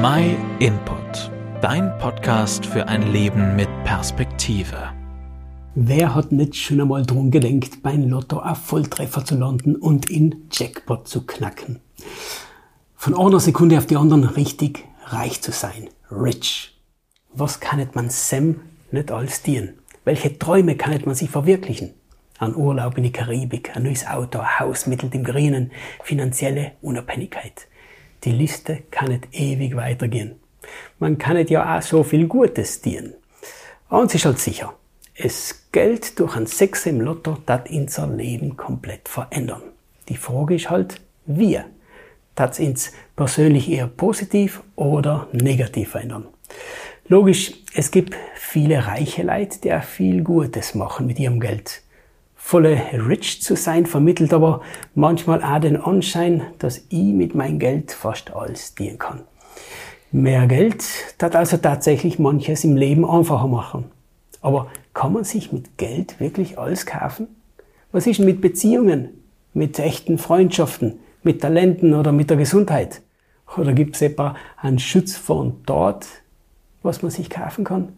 My Input, dein Podcast für ein Leben mit Perspektive. Wer hat nicht schon einmal drum gedenkt, beim Lotto auf Volltreffer zu landen und in Jackpot zu knacken? Von einer Sekunde auf die andere richtig reich zu sein. Rich. Was kann man Sam nicht alles dienen? Welche Träume kann man sich verwirklichen? Ein Urlaub in die Karibik, ein neues Auto, ein Haus mittel dem Grünen, finanzielle Unabhängigkeit. Die Liste kann nicht ewig weitergehen. Man kann nicht ja auch so viel Gutes dienen. Eins ist halt sicher. Es Geld durch ein Sex im Lotto, das unser Leben komplett verändern. Die Frage ist halt, wie? Das ins persönlich eher positiv oder negativ verändern. Logisch, es gibt viele reiche Leute, die auch viel Gutes machen mit ihrem Geld volle rich zu sein, vermittelt aber manchmal auch den Anschein, dass ich mit meinem Geld fast alles dienen kann. Mehr Geld das also tatsächlich manches im Leben einfacher machen. Aber kann man sich mit Geld wirklich alles kaufen? Was ist denn mit Beziehungen, mit echten Freundschaften, mit Talenten oder mit der Gesundheit? Oder gibt es etwa einen Schutz von dort, was man sich kaufen kann?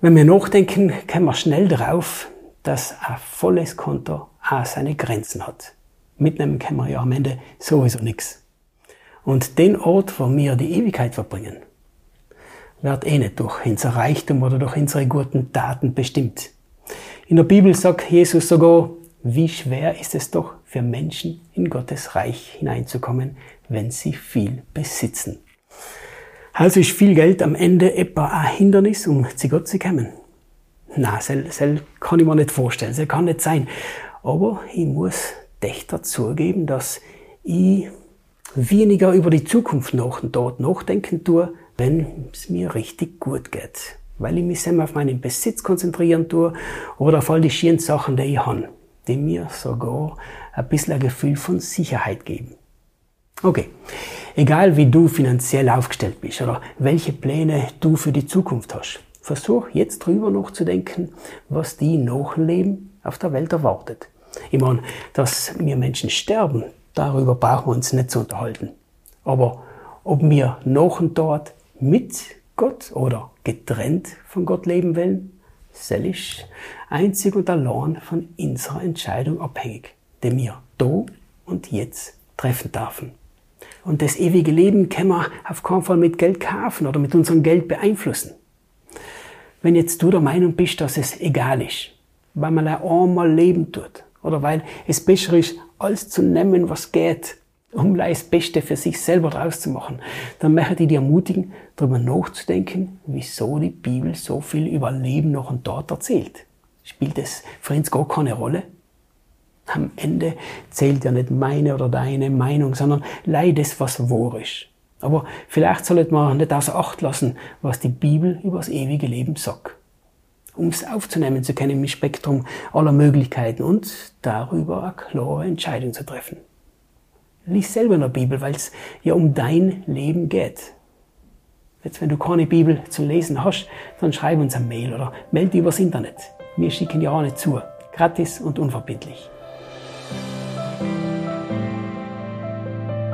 Wenn wir nachdenken, kommen wir schnell drauf, dass ein volles Konto auch seine Grenzen hat. Mitnehmen können wir ja am Ende sowieso nichts. Und den Ort, wo wir die Ewigkeit verbringen, wird eh nicht durch unser Reichtum oder durch unsere guten Taten bestimmt. In der Bibel sagt Jesus sogar, wie schwer ist es doch für Menschen in Gottes Reich hineinzukommen, wenn sie viel besitzen. Also ist viel Geld am Ende etwa ein Hindernis, um zu Gott zu kommen. Na, das kann ich mir nicht vorstellen, das kann nicht sein. Aber ich muss echt zugeben, dass ich weniger über die Zukunft nach und dort nachdenken tue, wenn es mir richtig gut geht. Weil ich mich selber auf meinen Besitz konzentrieren tue oder auf all die schönen Sachen, die ich habe, die mir sogar ein bisschen ein Gefühl von Sicherheit geben. Okay, egal wie du finanziell aufgestellt bist oder welche Pläne du für die Zukunft hast. Versuch jetzt drüber nachzudenken, was die Nachleben auf der Welt erwartet. Ich meine, dass wir Menschen sterben, darüber brauchen wir uns nicht zu unterhalten. Aber ob wir noch und dort mit Gott oder getrennt von Gott leben wollen, soll ich einzig und allein von unserer Entscheidung abhängig, die wir da und jetzt treffen dürfen. Und das ewige Leben können wir auf keinen Fall mit Geld kaufen oder mit unserem Geld beeinflussen. Wenn jetzt du der Meinung bist, dass es egal ist, weil man einmal leben tut, oder weil es besser ist, alles zu nehmen, was geht, um das Beste für sich selber draus zu machen, dann möchte ich dich ermutigen, darüber nachzudenken, wieso die Bibel so viel über Leben noch und dort erzählt. Spielt es für uns gar keine Rolle? Am Ende zählt ja nicht meine oder deine Meinung, sondern leid es, was wahr ist. Aber vielleicht sollte man nicht außer Acht lassen, was die Bibel über das ewige Leben sagt. Um es aufzunehmen zu können im Spektrum aller Möglichkeiten und darüber eine klare Entscheidung zu treffen. Lies selber in der Bibel, weil es ja um dein Leben geht. Jetzt, wenn du keine Bibel zu lesen hast, dann schreib uns ein Mail oder melde übers Internet. Wir schicken ja auch nicht zu. Gratis und unverbindlich.